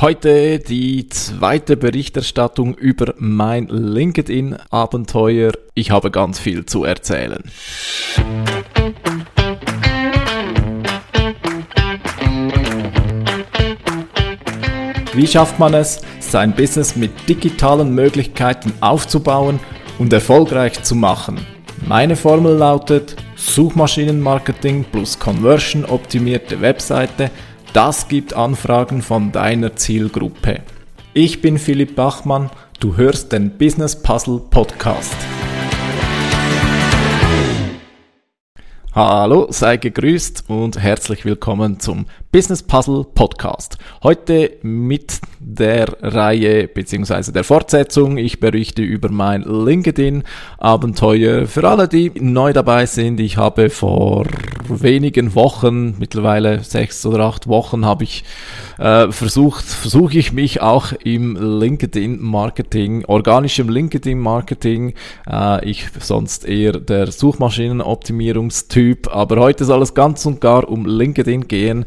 Heute die zweite Berichterstattung über mein LinkedIn-Abenteuer. Ich habe ganz viel zu erzählen. Wie schafft man es, sein Business mit digitalen Möglichkeiten aufzubauen und erfolgreich zu machen? Meine Formel lautet Suchmaschinenmarketing plus Conversion optimierte Webseite – das gibt Anfragen von deiner Zielgruppe. Ich bin Philipp Bachmann, du hörst den Business Puzzle Podcast. Hallo, sei gegrüßt und herzlich willkommen zum Business Puzzle Podcast. Heute mit der Reihe bzw. der Fortsetzung. Ich berichte über mein LinkedIn-Abenteuer. Für alle, die neu dabei sind, ich habe vor wenigen Wochen, mittlerweile sechs oder acht Wochen, habe ich äh, versucht, versuche ich mich auch im LinkedIn-Marketing, organischem LinkedIn-Marketing. Äh, ich sonst eher der Suchmaschinenoptimierungstyp, aber heute soll es ganz und gar um LinkedIn gehen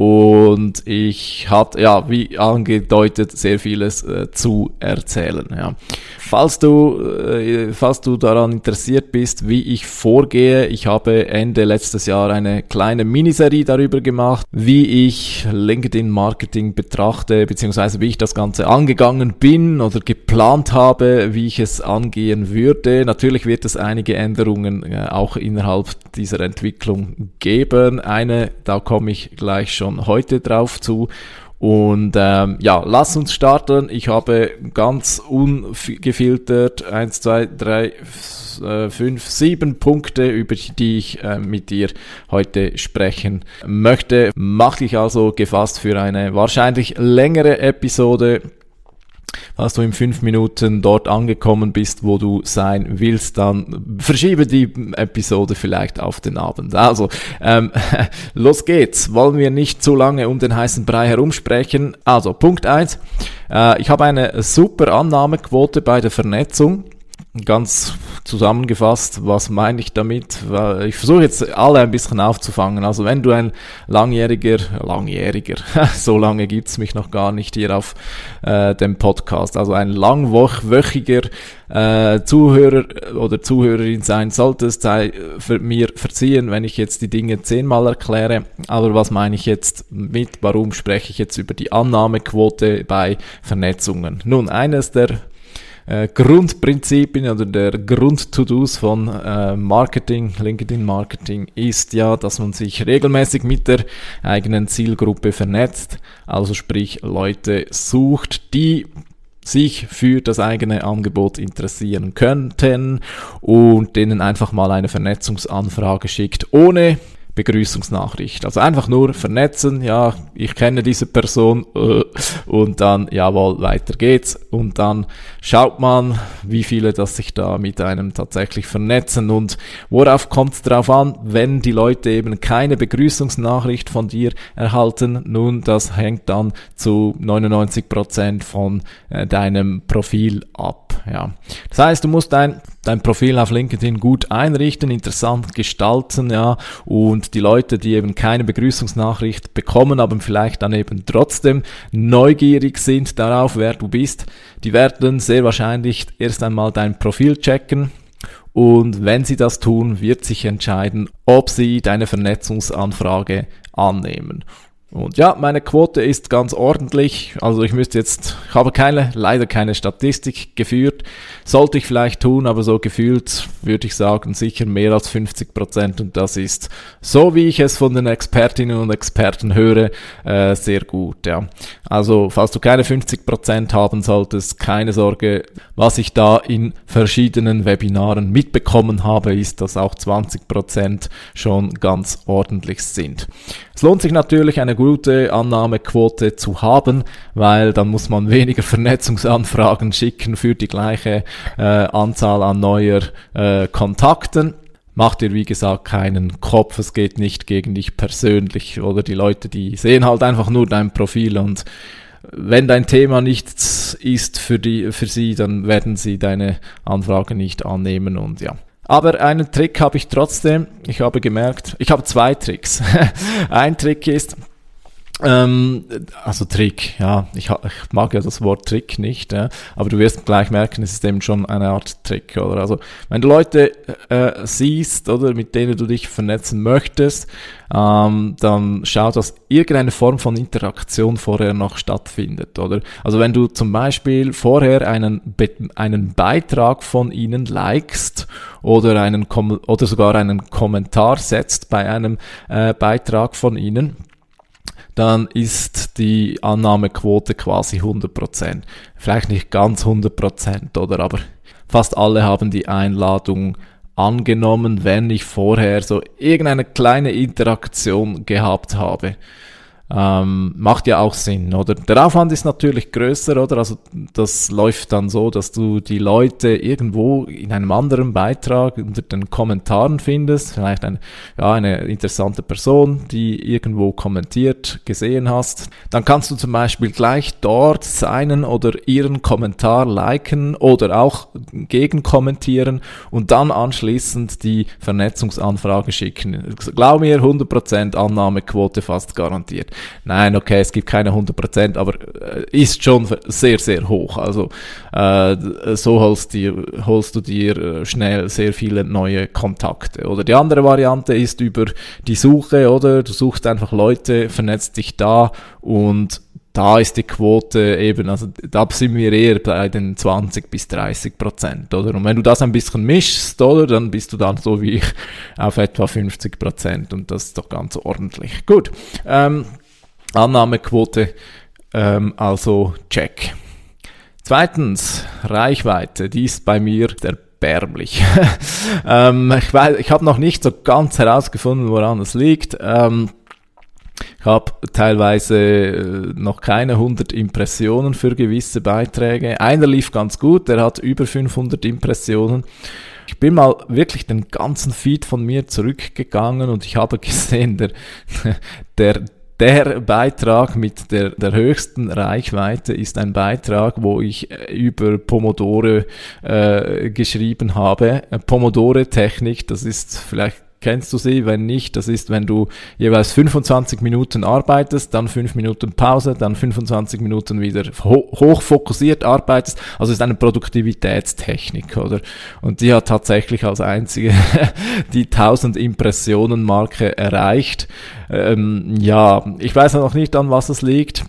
und ich hatte, ja, wie angedeutet, sehr vieles äh, zu erzählen. Ja. Falls, du, äh, falls du daran interessiert bist, wie ich vorgehe, ich habe Ende letztes Jahr eine kleine Miniserie darüber gemacht, wie ich LinkedIn Marketing betrachte, beziehungsweise wie ich das Ganze angegangen bin oder geplant habe, wie ich es angehen würde. Natürlich wird es einige Änderungen äh, auch innerhalb dieser Entwicklung geben. Eine, da komme ich gleich schon schon heute drauf zu. Und ähm, ja, lass uns starten. Ich habe ganz ungefiltert 1, 2, 3, 5, 7 Punkte, über die ich äh, mit dir heute sprechen möchte. Mach dich also gefasst für eine wahrscheinlich längere Episode als du in fünf Minuten dort angekommen bist, wo du sein willst, dann verschiebe die Episode vielleicht auf den Abend. Also, ähm, los geht's. Wollen wir nicht zu lange um den heißen Brei herumsprechen. Also, Punkt eins: Äh, ich habe eine super Annahmequote bei der Vernetzung ganz zusammengefasst, was meine ich damit? Ich versuche jetzt alle ein bisschen aufzufangen. Also wenn du ein langjähriger, langjähriger, so lange gibt's mich noch gar nicht hier auf äh, dem Podcast, also ein langwöchiger äh, Zuhörer oder Zuhörerin sein solltest, sei mir verziehen, wenn ich jetzt die Dinge zehnmal erkläre. Aber was meine ich jetzt mit? Warum spreche ich jetzt über die Annahmequote bei Vernetzungen? Nun, eines der äh, Grundprinzipien oder der Grund-To-Dos von äh, Marketing, LinkedIn Marketing ist ja, dass man sich regelmäßig mit der eigenen Zielgruppe vernetzt, also sprich Leute sucht, die sich für das eigene Angebot interessieren könnten und denen einfach mal eine Vernetzungsanfrage schickt, ohne Begrüßungsnachricht. Also einfach nur vernetzen, ja, ich kenne diese Person äh, und dann, jawohl, weiter geht's. Und dann schaut man, wie viele das sich da mit einem tatsächlich vernetzen und worauf kommt es drauf an, wenn die Leute eben keine Begrüßungsnachricht von dir erhalten. Nun, das hängt dann zu 99 Prozent von äh, deinem Profil ab. Ja. Das heißt, du musst dein dein Profil auf LinkedIn gut einrichten, interessant gestalten, ja, und die Leute, die eben keine Begrüßungsnachricht bekommen, aber vielleicht dann eben trotzdem neugierig sind darauf, wer du bist, die werden sehr wahrscheinlich erst einmal dein Profil checken, und wenn sie das tun, wird sich entscheiden, ob sie deine Vernetzungsanfrage annehmen. Und ja, meine Quote ist ganz ordentlich. Also ich müsste jetzt, ich habe keine, leider keine Statistik geführt. Sollte ich vielleicht tun, aber so gefühlt würde ich sagen, sicher mehr als 50 Prozent. Und das ist, so wie ich es von den Expertinnen und Experten höre, äh, sehr gut. Ja. Also falls du keine 50 Prozent haben solltest, keine Sorge. Was ich da in verschiedenen Webinaren mitbekommen habe, ist, dass auch 20 Prozent schon ganz ordentlich sind. Es lohnt sich natürlich eine gute Annahmequote zu haben, weil dann muss man weniger Vernetzungsanfragen schicken für die gleiche äh, Anzahl an neuer äh, Kontakten. Mach dir, wie gesagt, keinen Kopf, es geht nicht gegen dich persönlich oder die Leute, die sehen halt einfach nur dein Profil und wenn dein Thema nichts ist für die, für sie, dann werden sie deine Anfrage nicht annehmen und ja. Aber einen Trick habe ich trotzdem. Ich habe gemerkt, ich habe zwei Tricks. Ein Trick ist, Ähm, also Trick, ja, ich, ich, mag ja das Wort Trick nicht, ja, aber du wirst gleich merken, es ist eben schon eine Art Trick, oder? Also wenn du Leute äh, siehst, oder mit denen du dich vernetzen möchtest, ähm, dann schau, dass irgendeine Form von Interaktion vorher noch stattfindet, oder? Also wenn du zum Beispiel vorher einen, Be einen Beitrag von ihnen likest oder einen Kom oder sogar einen Kommentar setzt bei einem äh, Beitrag von ihnen, dann ist die Annahmequote quasi 100%. Vielleicht nicht ganz 100%, oder? Aber fast alle haben die Einladung angenommen, wenn ich vorher so irgendeine kleine Interaktion gehabt habe. Ähm, macht ja auch Sinn, oder? Der Aufwand ist natürlich größer, oder? Also das läuft dann so, dass du die Leute irgendwo in einem anderen Beitrag unter den Kommentaren findest, vielleicht ein, ja, eine interessante Person, die irgendwo kommentiert, gesehen hast. Dann kannst du zum Beispiel gleich dort seinen oder ihren Kommentar liken oder auch gegenkommentieren und dann anschließend die Vernetzungsanfrage schicken. Glaub mir, 100% Annahmequote fast garantiert. Nein, okay, es gibt keine 100%, aber äh, ist schon sehr, sehr hoch. Also äh, so holst, dir, holst du dir äh, schnell sehr viele neue Kontakte. Oder die andere Variante ist über die Suche, oder du suchst einfach Leute, vernetzt dich da und da ist die Quote eben, also da sind wir eher bei den 20 bis 30 Prozent, oder? Und wenn du das ein bisschen mischst, oder, dann bist du dann so wie ich auf etwa 50 Prozent und das ist doch ganz ordentlich. Gut, ähm, Annahmequote, ähm, also check. Zweitens, Reichweite, die ist bei mir erbärmlich. ähm, ich weiß, ich habe noch nicht so ganz herausgefunden, woran es liegt. Ähm, ich habe teilweise äh, noch keine 100 Impressionen für gewisse Beiträge. Einer lief ganz gut, der hat über 500 Impressionen. Ich bin mal wirklich den ganzen Feed von mir zurückgegangen und ich habe gesehen, der, der, der Beitrag mit der, der höchsten Reichweite ist ein Beitrag, wo ich äh, über Pomodore äh, geschrieben habe. Pomodore-Technik, das ist vielleicht Kennst du sie? Wenn nicht, das ist, wenn du jeweils 25 Minuten arbeitest, dann 5 Minuten Pause, dann 25 Minuten wieder ho hoch fokussiert arbeitest. Also ist eine Produktivitätstechnik, oder? Und die hat tatsächlich als einzige die 1000 Impressionen Marke erreicht. Ähm, ja, ich weiß noch nicht, an was es liegt.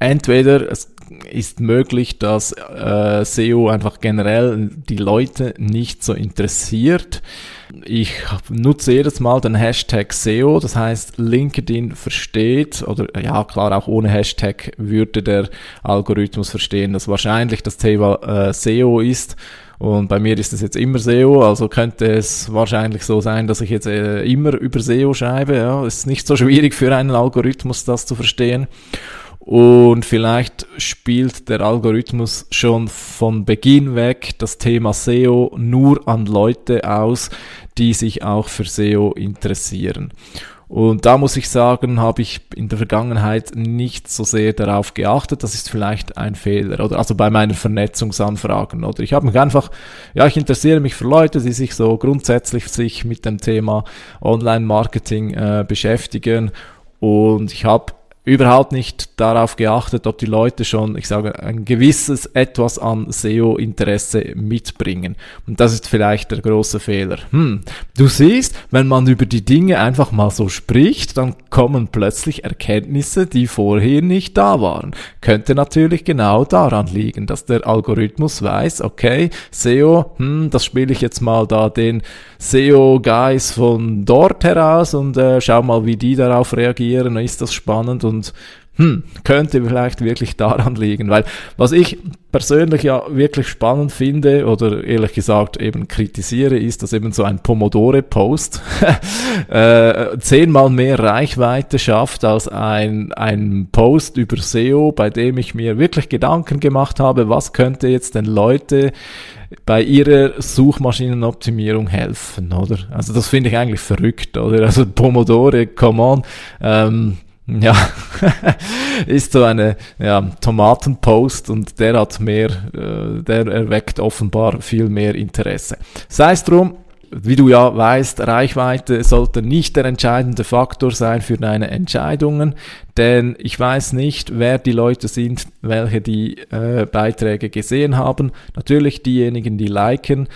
Entweder es ist möglich, dass äh, SEO einfach generell die Leute nicht so interessiert. Ich nutze jedes Mal den Hashtag SEO, das heißt LinkedIn versteht, oder ja klar, auch ohne Hashtag würde der Algorithmus verstehen, dass wahrscheinlich das Thema äh, SEO ist. Und bei mir ist es jetzt immer SEO, also könnte es wahrscheinlich so sein, dass ich jetzt äh, immer über SEO schreibe. Ja, ist nicht so schwierig für einen Algorithmus, das zu verstehen. Und vielleicht spielt der Algorithmus schon von Beginn weg das Thema SEO nur an Leute aus, die sich auch für SEO interessieren. Und da muss ich sagen, habe ich in der Vergangenheit nicht so sehr darauf geachtet. Das ist vielleicht ein Fehler. Oder also bei meinen Vernetzungsanfragen. Oder ich habe mich einfach, ja, ich interessiere mich für Leute, die sich so grundsätzlich sich mit dem Thema Online-Marketing äh, beschäftigen. Und ich habe überhaupt nicht darauf geachtet, ob die Leute schon, ich sage, ein gewisses etwas an SEO-Interesse mitbringen. Und das ist vielleicht der große Fehler. Hm, du siehst, wenn man über die Dinge einfach mal so spricht, dann kommen plötzlich Erkenntnisse, die vorher nicht da waren. Könnte natürlich genau daran liegen, dass der Algorithmus weiß, okay, SEO, hm, das spiele ich jetzt mal da den SEO-Guys von dort heraus und äh, schau mal, wie die darauf reagieren, ist das spannend und hm, könnte vielleicht wirklich daran liegen, weil was ich persönlich ja wirklich spannend finde oder ehrlich gesagt eben kritisiere, ist, dass eben so ein Pomodore-Post äh, zehnmal mehr Reichweite schafft als ein, ein Post über SEO, bei dem ich mir wirklich Gedanken gemacht habe, was könnte jetzt denn Leute bei ihrer Suchmaschinenoptimierung helfen, oder? Also das finde ich eigentlich verrückt, oder? Also Pomodore, come on. Ähm, ja, ist so eine ja, Tomatenpost und der hat mehr, äh, der erweckt offenbar viel mehr Interesse. Sei es drum, wie du ja weißt, Reichweite sollte nicht der entscheidende Faktor sein für deine Entscheidungen, denn ich weiß nicht, wer die Leute sind, welche die äh, Beiträge gesehen haben. Natürlich diejenigen, die liken,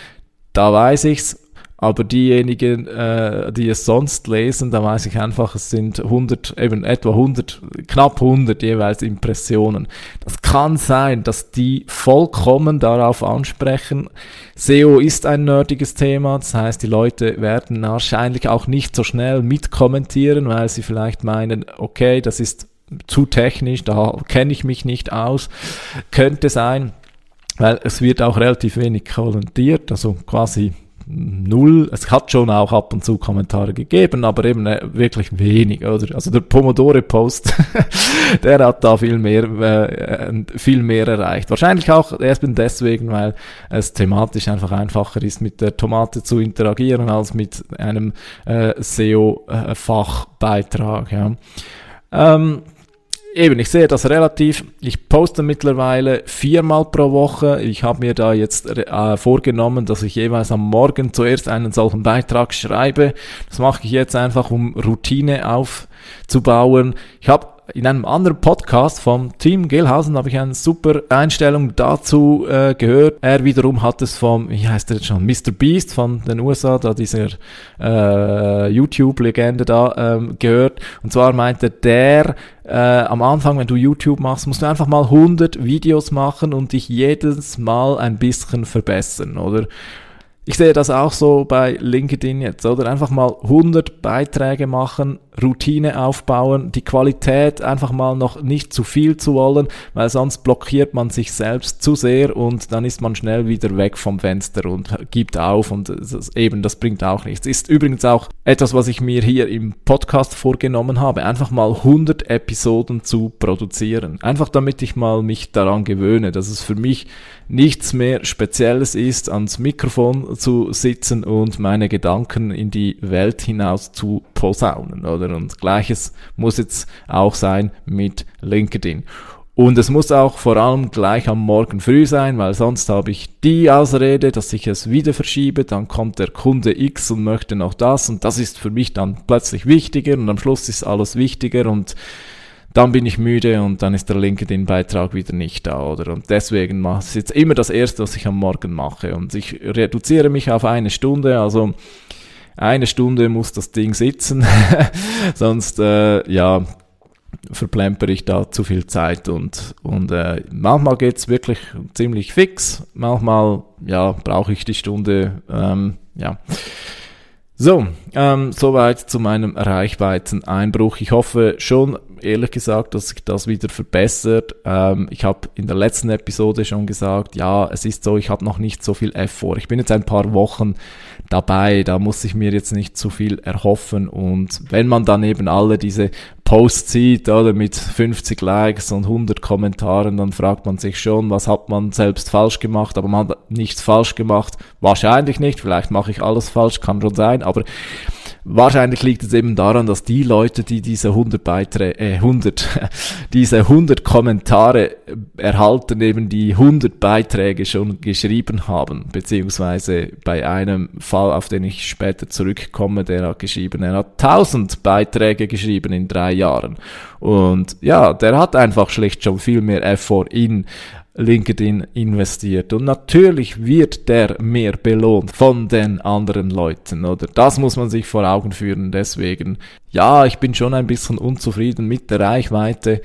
da weiß ich's, aber diejenigen, äh, die es sonst lesen, da weiß ich einfach, es sind 100, eben etwa 100, knapp 100 jeweils Impressionen. Das kann sein, dass die vollkommen darauf ansprechen. SEO ist ein nerdiges Thema, das heißt, die Leute werden wahrscheinlich auch nicht so schnell mitkommentieren, weil sie vielleicht meinen, okay, das ist zu technisch, da kenne ich mich nicht aus. Könnte sein, weil es wird auch relativ wenig kommentiert, also quasi null. Es hat schon auch ab und zu Kommentare gegeben, aber eben äh, wirklich wenig, oder? Also der Pomodore-Post, der hat da viel mehr, äh, viel mehr erreicht. Wahrscheinlich auch erst deswegen, weil es thematisch einfach einfacher ist, mit der Tomate zu interagieren, als mit einem äh, SEO-Fachbeitrag, ja. Ähm, eben, ich sehe das relativ. Ich poste mittlerweile viermal pro Woche. Ich habe mir da jetzt äh, vorgenommen, dass ich jeweils am Morgen zuerst einen solchen Beitrag schreibe. Das mache ich jetzt einfach, um Routine aufzubauen. Ich habe in einem anderen Podcast vom Team Gelhausen habe ich eine super Einstellung dazu äh, gehört. Er wiederum hat es vom, wie heißt der jetzt schon, Mr. Beast von den USA, da dieser äh, YouTube-Legende da ähm, gehört. Und zwar meinte der, äh, am Anfang, wenn du YouTube machst, musst du einfach mal 100 Videos machen und dich jedes Mal ein bisschen verbessern, oder? Ich sehe das auch so bei LinkedIn jetzt, oder? Einfach mal 100 Beiträge machen, Routine aufbauen, die Qualität einfach mal noch nicht zu viel zu wollen, weil sonst blockiert man sich selbst zu sehr und dann ist man schnell wieder weg vom Fenster und gibt auf und das, eben, das bringt auch nichts. Ist übrigens auch etwas, was ich mir hier im Podcast vorgenommen habe, einfach mal 100 Episoden zu produzieren. Einfach damit ich mal mich daran gewöhne, dass es für mich nichts mehr Spezielles ist, ans Mikrofon zu sitzen und meine Gedanken in die Welt hinaus zu posaunen, oder? Und gleiches muss jetzt auch sein mit LinkedIn. Und es muss auch vor allem gleich am Morgen früh sein, weil sonst habe ich die Ausrede, dass ich es wieder verschiebe, dann kommt der Kunde X und möchte noch das und das ist für mich dann plötzlich wichtiger und am Schluss ist alles wichtiger und dann bin ich müde und dann ist der LinkedIn-Beitrag wieder nicht da, oder? Und deswegen mache ich jetzt immer das Erste, was ich am Morgen mache. Und ich reduziere mich auf eine Stunde, also eine Stunde muss das Ding sitzen, sonst, äh, ja, verplemper ich da zu viel Zeit und, und äh, manchmal geht's wirklich ziemlich fix, manchmal, ja, brauche ich die Stunde, ähm, ja. So, ähm, soweit zu meinem Reichweiten-Einbruch. Ich hoffe schon, ehrlich gesagt, dass sich das wieder verbessert. Ähm, ich habe in der letzten Episode schon gesagt, ja, es ist so, ich habe noch nicht so viel F vor. Ich bin jetzt ein paar Wochen dabei, da muss ich mir jetzt nicht zu viel erhoffen. Und wenn man dann eben alle diese Posts sieht, oder mit 50 Likes und 100 Kommentaren, dann fragt man sich schon, was hat man selbst falsch gemacht, aber man hat nichts falsch gemacht. Wahrscheinlich nicht, vielleicht mache ich alles falsch, kann schon sein, aber Wahrscheinlich liegt es eben daran, dass die Leute, die diese 100 Beiträge, äh, 100, diese 100 Kommentare erhalten, eben die 100 Beiträge schon geschrieben haben, beziehungsweise bei einem Fall, auf den ich später zurückkomme, der hat geschrieben, er hat 1000 Beiträge geschrieben in drei Jahren. Und ja, der hat einfach schlicht schon viel mehr Effort in LinkedIn investiert. Und natürlich wird der mehr belohnt von den anderen Leuten, oder? Das muss man sich vor Augen führen. Deswegen, ja, ich bin schon ein bisschen unzufrieden mit der Reichweite,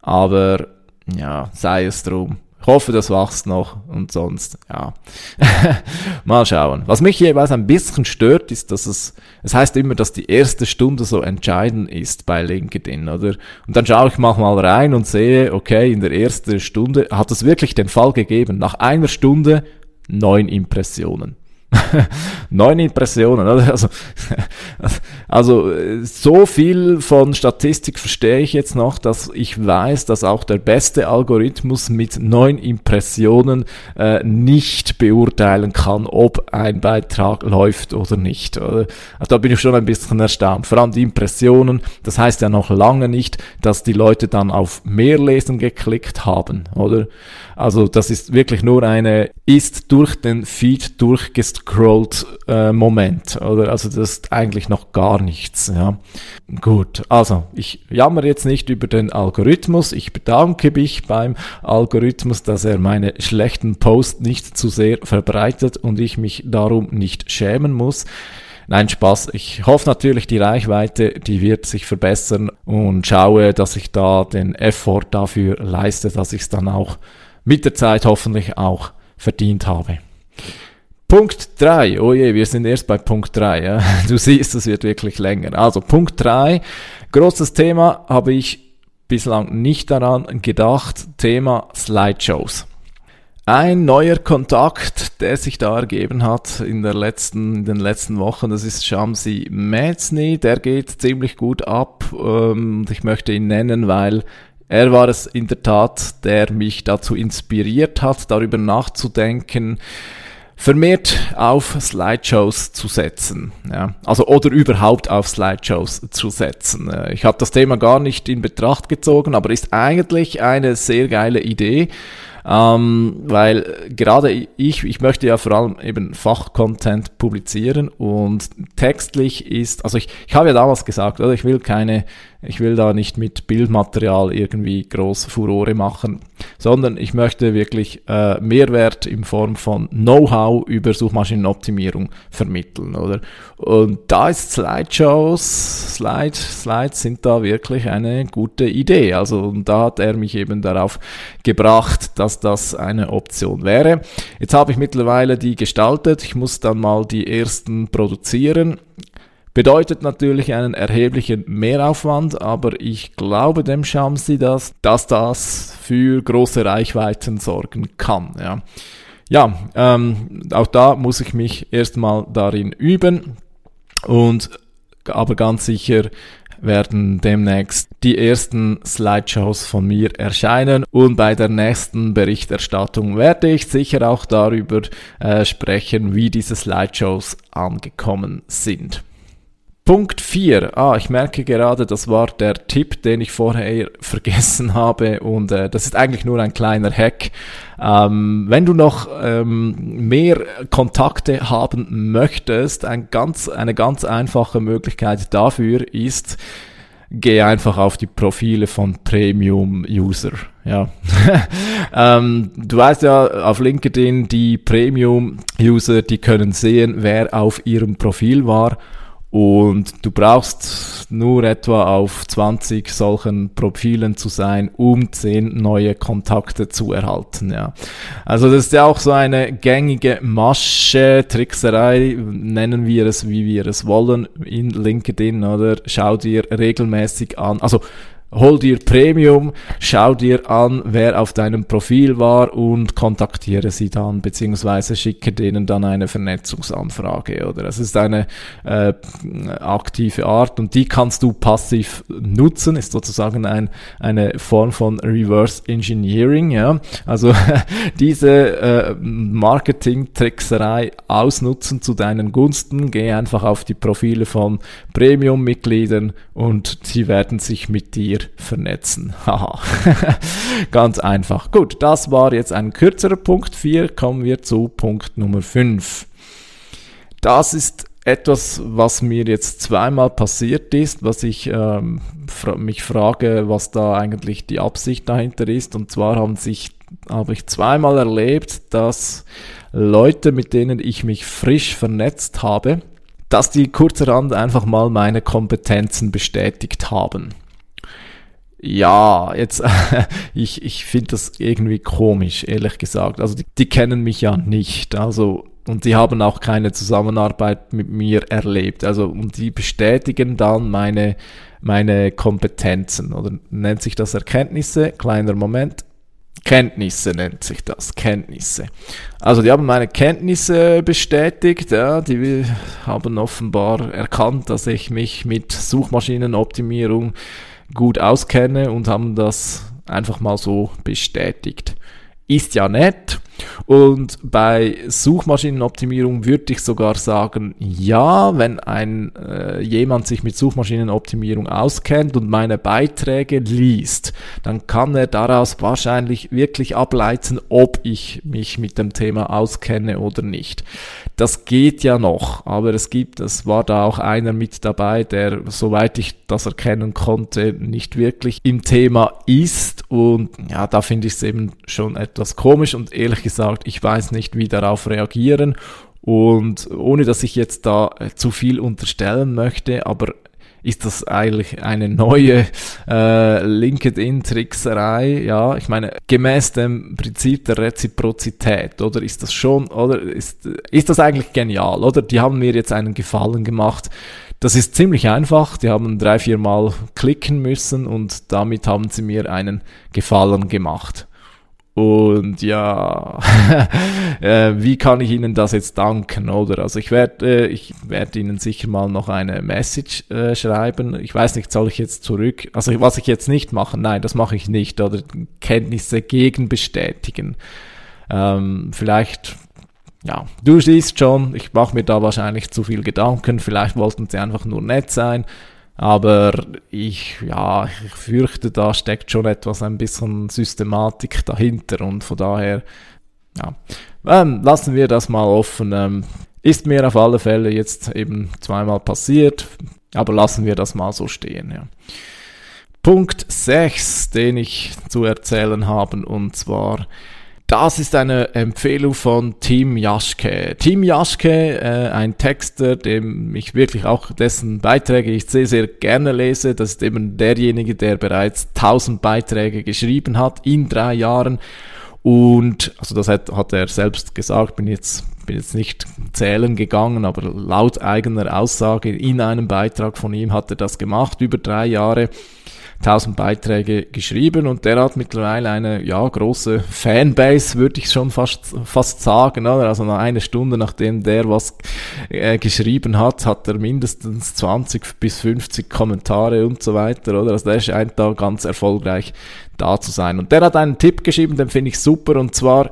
aber ja, sei es drum. Ich hoffe, das wächst noch und sonst, ja. Mal schauen. Was mich jeweils ein bisschen stört, ist, dass es, es heißt immer, dass die erste Stunde so entscheidend ist bei LinkedIn, oder? Und dann schaue ich manchmal rein und sehe, okay, in der ersten Stunde hat es wirklich den Fall gegeben. Nach einer Stunde neun Impressionen. Neun Impressionen, oder? Also, also so viel von Statistik verstehe ich jetzt noch, dass ich weiß, dass auch der beste Algorithmus mit neun Impressionen äh, nicht beurteilen kann, ob ein Beitrag läuft oder nicht. Oder? Also da bin ich schon ein bisschen erstaunt. Vor allem die Impressionen, das heißt ja noch lange nicht, dass die Leute dann auf mehr Lesen geklickt haben, oder? Also das ist wirklich nur eine, ist durch den Feed durchgescrollt äh, Moment, oder? Also das ist eigentlich noch gar nichts, ja. Gut, also ich jammer jetzt nicht über den Algorithmus. Ich bedanke mich beim Algorithmus, dass er meine schlechten Posts nicht zu sehr verbreitet und ich mich darum nicht schämen muss. Nein, Spaß. Ich hoffe natürlich, die Reichweite, die wird sich verbessern und schaue, dass ich da den Effort dafür leiste, dass ich es dann auch mit der Zeit hoffentlich auch verdient habe. Punkt 3. Oh je, wir sind erst bei Punkt 3. Ja. Du siehst, es wird wirklich länger. Also Punkt 3. Großes Thema habe ich bislang nicht daran gedacht. Thema Slideshows. Ein neuer Kontakt, der sich da ergeben hat in, der letzten, in den letzten Wochen, das ist Shamsi Metzny. Der geht ziemlich gut ab. Ähm, ich möchte ihn nennen, weil er war es in der Tat, der mich dazu inspiriert hat, darüber nachzudenken, vermehrt auf Slideshows zu setzen. Ja. Also oder überhaupt auf Slideshows zu setzen. Äh, ich habe das Thema gar nicht in Betracht gezogen, aber ist eigentlich eine sehr geile Idee. Ähm, weil gerade ich, ich möchte ja vor allem eben Fachcontent publizieren und textlich ist, also ich, ich habe ja damals gesagt, oder ich will keine ich will da nicht mit Bildmaterial irgendwie groß Furore machen, sondern ich möchte wirklich äh, Mehrwert in Form von Know-how über Suchmaschinenoptimierung vermitteln, oder? Und da ist Slideshows, Slide, Slides sind da wirklich eine gute Idee. Also und da hat er mich eben darauf gebracht, dass das eine Option wäre. Jetzt habe ich mittlerweile die gestaltet. Ich muss dann mal die ersten produzieren Bedeutet natürlich einen erheblichen Mehraufwand, aber ich glaube dem Shamsi, dass, dass das für große Reichweiten sorgen kann. Ja, ja ähm, auch da muss ich mich erstmal darin üben und aber ganz sicher werden demnächst die ersten Slideshows von mir erscheinen und bei der nächsten Berichterstattung werde ich sicher auch darüber äh, sprechen, wie diese Slideshows angekommen sind. Punkt 4. Ah, ich merke gerade, das war der Tipp, den ich vorher vergessen habe und äh, das ist eigentlich nur ein kleiner Hack. Ähm, wenn du noch ähm, mehr Kontakte haben möchtest, ein ganz, eine ganz einfache Möglichkeit dafür ist, geh einfach auf die Profile von Premium-User. Ja. ähm, du weißt ja, auf LinkedIn, die Premium-User, die können sehen, wer auf ihrem Profil war und du brauchst nur etwa auf 20 solchen Profilen zu sein, um 10 neue Kontakte zu erhalten. Ja. Also das ist ja auch so eine gängige Masche, Trickserei, nennen wir es, wie wir es wollen, in LinkedIn, oder? Schau dir regelmäßig an. Also hol dir Premium, schau dir an, wer auf deinem Profil war und kontaktiere sie dann, beziehungsweise schicke denen dann eine Vernetzungsanfrage, oder? Es ist eine äh, aktive Art und die kannst du passiv nutzen, ist sozusagen ein, eine Form von Reverse Engineering, ja? Also diese äh, Marketing-Trickserei ausnutzen zu deinen Gunsten, geh einfach auf die Profile von Premium-Mitgliedern und sie werden sich mit dir vernetzen. Haha. Ganz einfach. Gut, das war jetzt ein kürzerer Punkt 4. Kommen wir zu Punkt Nummer 5. Das ist etwas, was mir jetzt zweimal passiert ist, was ich ähm, mich frage, was da eigentlich die Absicht dahinter ist. Und zwar haben sich, habe ich zweimal erlebt, dass Leute, mit denen ich mich frisch vernetzt habe, dass die kurzerhand einfach mal meine Kompetenzen bestätigt haben. Ja, jetzt, ich, ich finde das irgendwie komisch, ehrlich gesagt. Also die, die kennen mich ja nicht. Also, und die haben auch keine Zusammenarbeit mit mir erlebt. Also, und die bestätigen dann meine, meine Kompetenzen. Oder nennt sich das Erkenntnisse? Kleiner Moment. Kenntnisse nennt sich das, Kenntnisse. Also die haben meine Kenntnisse bestätigt, ja, die haben offenbar erkannt, dass ich mich mit Suchmaschinenoptimierung gut auskenne und haben das einfach mal so bestätigt. Ist ja nett. Und bei Suchmaschinenoptimierung würde ich sogar sagen, ja, wenn ein äh, jemand sich mit Suchmaschinenoptimierung auskennt und meine Beiträge liest, dann kann er daraus wahrscheinlich wirklich ableiten, ob ich mich mit dem Thema auskenne oder nicht. Das geht ja noch, aber es gibt, es war da auch einer mit dabei, der, soweit ich das erkennen konnte, nicht wirklich im Thema ist und ja, da finde ich es eben schon etwas komisch und ehrlich gesagt, ich weiß nicht, wie darauf reagieren und ohne dass ich jetzt da äh, zu viel unterstellen möchte, aber ist das eigentlich eine neue äh, LinkedIn-Trickserei? Ja, ich meine, gemäß dem Prinzip der Reziprozität, oder ist das schon, oder ist, ist das eigentlich genial, oder? Die haben mir jetzt einen Gefallen gemacht. Das ist ziemlich einfach. Die haben drei, vier Mal klicken müssen und damit haben sie mir einen Gefallen gemacht. Und ja, äh, wie kann ich Ihnen das jetzt danken, oder? Also ich werde, äh, ich werde Ihnen sicher mal noch eine Message äh, schreiben. Ich weiß nicht, soll ich jetzt zurück, also was ich jetzt nicht mache, nein, das mache ich nicht, oder Kenntnisse gegen bestätigen. Ähm, vielleicht, ja, du siehst schon, ich mache mir da wahrscheinlich zu viel Gedanken, vielleicht wollten sie einfach nur nett sein. Aber ich, ja, ich fürchte, da steckt schon etwas, ein bisschen Systematik dahinter und von daher, ja, ähm, lassen wir das mal offen. Ähm, ist mir auf alle Fälle jetzt eben zweimal passiert, aber lassen wir das mal so stehen, ja. Punkt 6, den ich zu erzählen habe, und zwar das ist eine Empfehlung von Tim Jaschke. Tim Jaschke, äh, ein Texter, dem ich wirklich auch dessen Beiträge ich sehr, sehr gerne lese. Das ist eben derjenige, der bereits 1000 Beiträge geschrieben hat in drei Jahren. Und, also das hat, hat er selbst gesagt, bin jetzt, bin jetzt nicht zählen gegangen, aber laut eigener Aussage in einem Beitrag von ihm hat er das gemacht, über drei Jahre. 1000 Beiträge geschrieben und der hat mittlerweile eine ja, große Fanbase, würde ich schon fast, fast sagen. Oder? Also nach einer Stunde, nachdem der was äh, geschrieben hat, hat er mindestens 20 bis 50 Kommentare und so weiter. Oder? Also der scheint da ganz erfolgreich da zu sein. Und der hat einen Tipp geschrieben, den finde ich super und zwar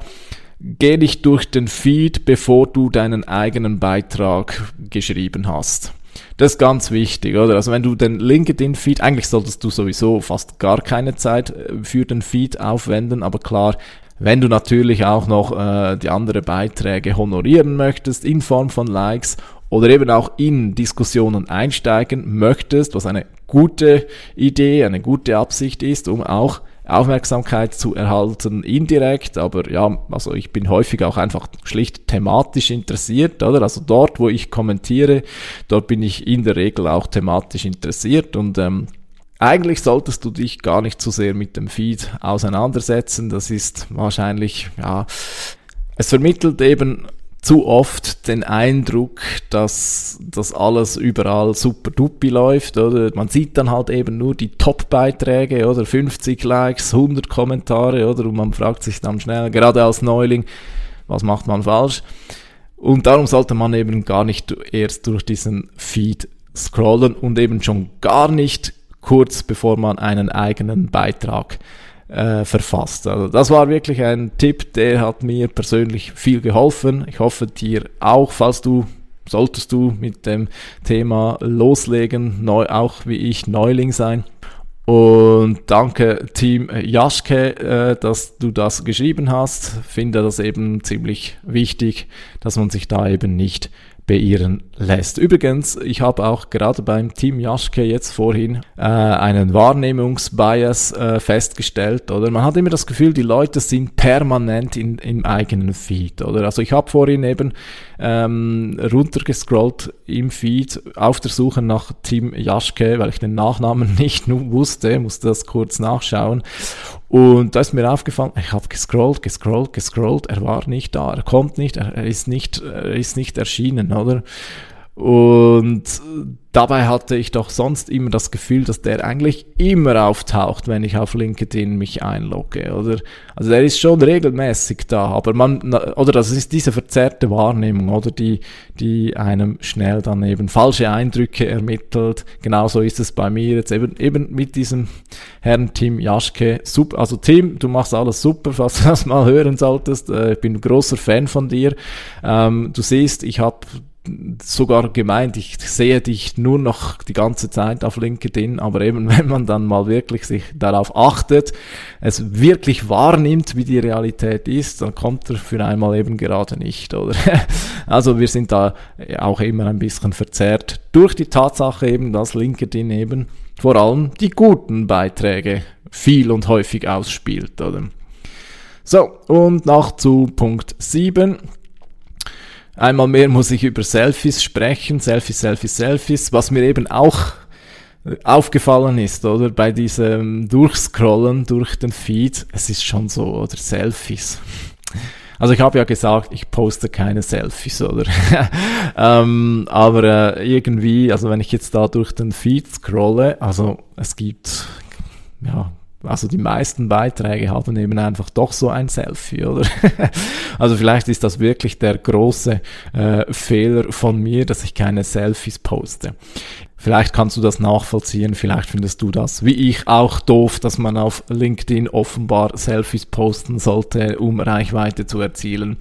geh nicht durch den Feed, bevor du deinen eigenen Beitrag geschrieben hast. Das ist ganz wichtig, oder? Also wenn du den LinkedIn-Feed, eigentlich solltest du sowieso fast gar keine Zeit äh, für den Feed aufwenden, aber klar, wenn du natürlich auch noch äh, die anderen Beiträge honorieren möchtest in Form von Likes oder eben auch in Diskussionen einsteigen möchtest, was eine gute Idee, eine gute Absicht ist, um auch Aufmerksamkeit zu erhalten, indirekt, aber ja, also ich bin häufig auch einfach schlicht thematisch interessiert, oder? Also dort, wo ich kommentiere, dort bin ich in der Regel auch thematisch interessiert und ähm, eigentlich solltest du dich gar nicht zu sehr mit dem Feed auseinandersetzen. Das ist wahrscheinlich, ja, es vermittelt eben zu oft den Eindruck, dass das alles überall super dupi läuft, oder? Man sieht dann halt eben nur die Top-Beiträge, oder? 50 Likes, 100 Kommentare, oder? Und man fragt sich dann schnell, gerade als Neuling, was macht man falsch? Und darum sollte man eben gar nicht erst durch diesen Feed scrollen und eben schon gar nicht kurz bevor man einen eigenen Beitrag äh, verfasst. Also das war wirklich ein Tipp, der hat mir persönlich viel geholfen. Ich hoffe dir auch, falls du solltest du mit dem Thema loslegen, neu, auch wie ich Neuling sein. Und danke Team Jaschke, äh, dass du das geschrieben hast. Finde das eben ziemlich wichtig, dass man sich da eben nicht beirren lässt. Übrigens, ich habe auch gerade beim Team Jaschke jetzt vorhin äh, einen Wahrnehmungsbias äh, festgestellt, oder? Man hat immer das Gefühl, die Leute sind permanent in, im eigenen Feed, oder? Also ich habe vorhin eben ähm, runtergescrollt im Feed auf der Suche nach Team Jaschke, weil ich den Nachnamen nicht wusste, musste das kurz nachschauen. Und da ist mir aufgefallen, ich habe gescrollt, gescrollt, gescrollt, er war nicht da, er kommt nicht, er ist nicht, er ist nicht erschienen, oder? Und dabei hatte ich doch sonst immer das Gefühl, dass der eigentlich immer auftaucht, wenn ich auf LinkedIn mich einlogge, oder? Also der ist schon regelmäßig da, aber man, oder das ist diese verzerrte Wahrnehmung, oder die, die einem schnell dann eben falsche Eindrücke ermittelt. Genauso ist es bei mir jetzt eben, eben mit diesem Herrn Tim Jaschke. Super, also Tim, du machst alles super, falls du das mal hören solltest. Äh, ich bin ein großer Fan von dir. Ähm, du siehst, ich habe sogar gemeint, ich sehe dich nur noch die ganze Zeit auf LinkedIn, aber eben wenn man dann mal wirklich sich darauf achtet, es wirklich wahrnimmt, wie die Realität ist, dann kommt er für einmal eben gerade nicht, oder? Also wir sind da auch immer ein bisschen verzerrt durch die Tatsache eben, dass LinkedIn eben vor allem die guten Beiträge viel und häufig ausspielt, oder? So, und noch zu Punkt 7. Einmal mehr muss ich über Selfies sprechen, Selfies, Selfies, Selfies, was mir eben auch aufgefallen ist, oder? Bei diesem Durchscrollen durch den Feed, es ist schon so, oder? Selfies. Also ich habe ja gesagt, ich poste keine Selfies, oder? ähm, aber äh, irgendwie, also wenn ich jetzt da durch den Feed scrolle, also es gibt ja also die meisten Beiträge haben eben einfach doch so ein Selfie, oder? also vielleicht ist das wirklich der große äh, Fehler von mir, dass ich keine Selfies poste. Vielleicht kannst du das nachvollziehen, vielleicht findest du das, wie ich, auch doof, dass man auf LinkedIn offenbar Selfies posten sollte, um Reichweite zu erzielen.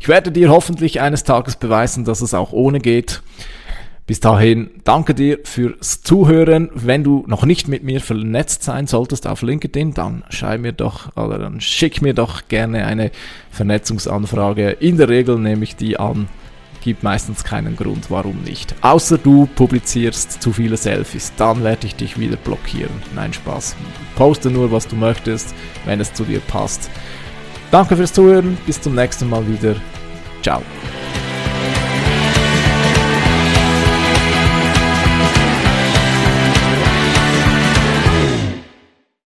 Ich werde dir hoffentlich eines Tages beweisen, dass es auch ohne geht. Bis dahin, danke dir fürs Zuhören. Wenn du noch nicht mit mir vernetzt sein solltest auf LinkedIn, dann schreib mir doch oder dann schick mir doch gerne eine Vernetzungsanfrage. In der Regel nehme ich die an. Gibt meistens keinen Grund, warum nicht. Außer du publizierst zu viele Selfies, dann werde ich dich wieder blockieren. Nein, Spaß. Poste nur, was du möchtest, wenn es zu dir passt. Danke fürs Zuhören. Bis zum nächsten Mal wieder. Ciao.